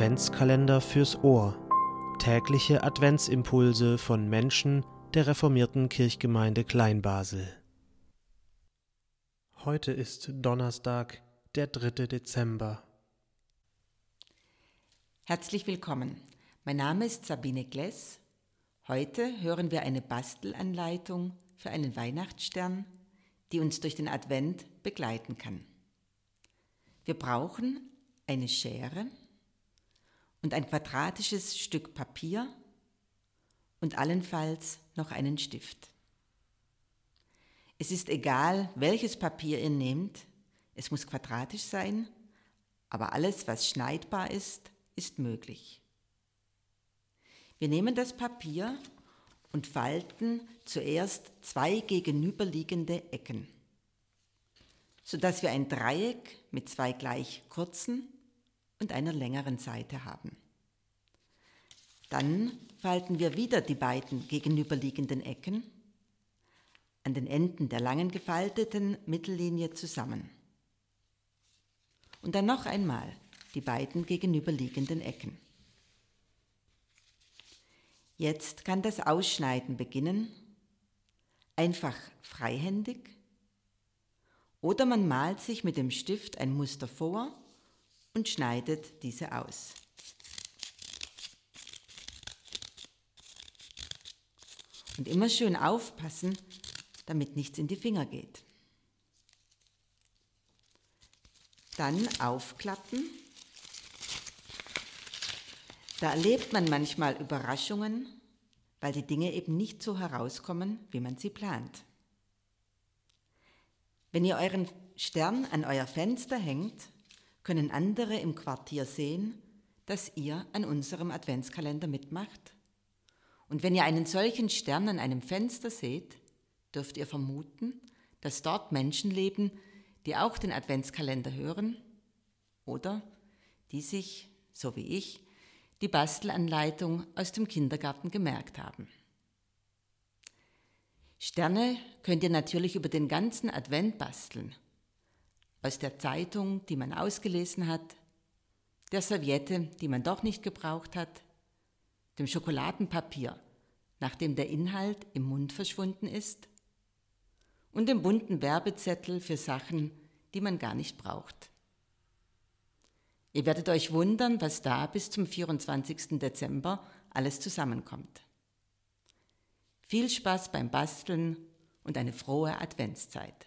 Adventskalender fürs Ohr. Tägliche Adventsimpulse von Menschen der reformierten Kirchgemeinde Kleinbasel. Heute ist Donnerstag, der 3. Dezember. Herzlich willkommen. Mein Name ist Sabine Gless. Heute hören wir eine Bastelanleitung für einen Weihnachtsstern, die uns durch den Advent begleiten kann. Wir brauchen eine Schere, und ein quadratisches Stück Papier und allenfalls noch einen Stift. Es ist egal, welches Papier ihr nehmt, es muss quadratisch sein, aber alles, was schneidbar ist, ist möglich. Wir nehmen das Papier und falten zuerst zwei gegenüberliegende Ecken, sodass wir ein Dreieck mit zwei gleich kurzen und einer längeren Seite haben. Dann falten wir wieder die beiden gegenüberliegenden Ecken an den Enden der langen gefalteten Mittellinie zusammen. Und dann noch einmal die beiden gegenüberliegenden Ecken. Jetzt kann das Ausschneiden beginnen, einfach freihändig, oder man malt sich mit dem Stift ein Muster vor und schneidet diese aus. Und immer schön aufpassen, damit nichts in die Finger geht. Dann aufklappen. Da erlebt man manchmal Überraschungen, weil die Dinge eben nicht so herauskommen, wie man sie plant. Wenn ihr euren Stern an euer Fenster hängt, können andere im Quartier sehen, dass ihr an unserem Adventskalender mitmacht? Und wenn ihr einen solchen Stern an einem Fenster seht, dürft ihr vermuten, dass dort Menschen leben, die auch den Adventskalender hören oder die sich, so wie ich, die Bastelanleitung aus dem Kindergarten gemerkt haben. Sterne könnt ihr natürlich über den ganzen Advent basteln aus der Zeitung, die man ausgelesen hat, der Serviette, die man doch nicht gebraucht hat, dem Schokoladenpapier, nachdem der Inhalt im Mund verschwunden ist, und dem bunten Werbezettel für Sachen, die man gar nicht braucht. Ihr werdet euch wundern, was da bis zum 24. Dezember alles zusammenkommt. Viel Spaß beim Basteln und eine frohe Adventszeit.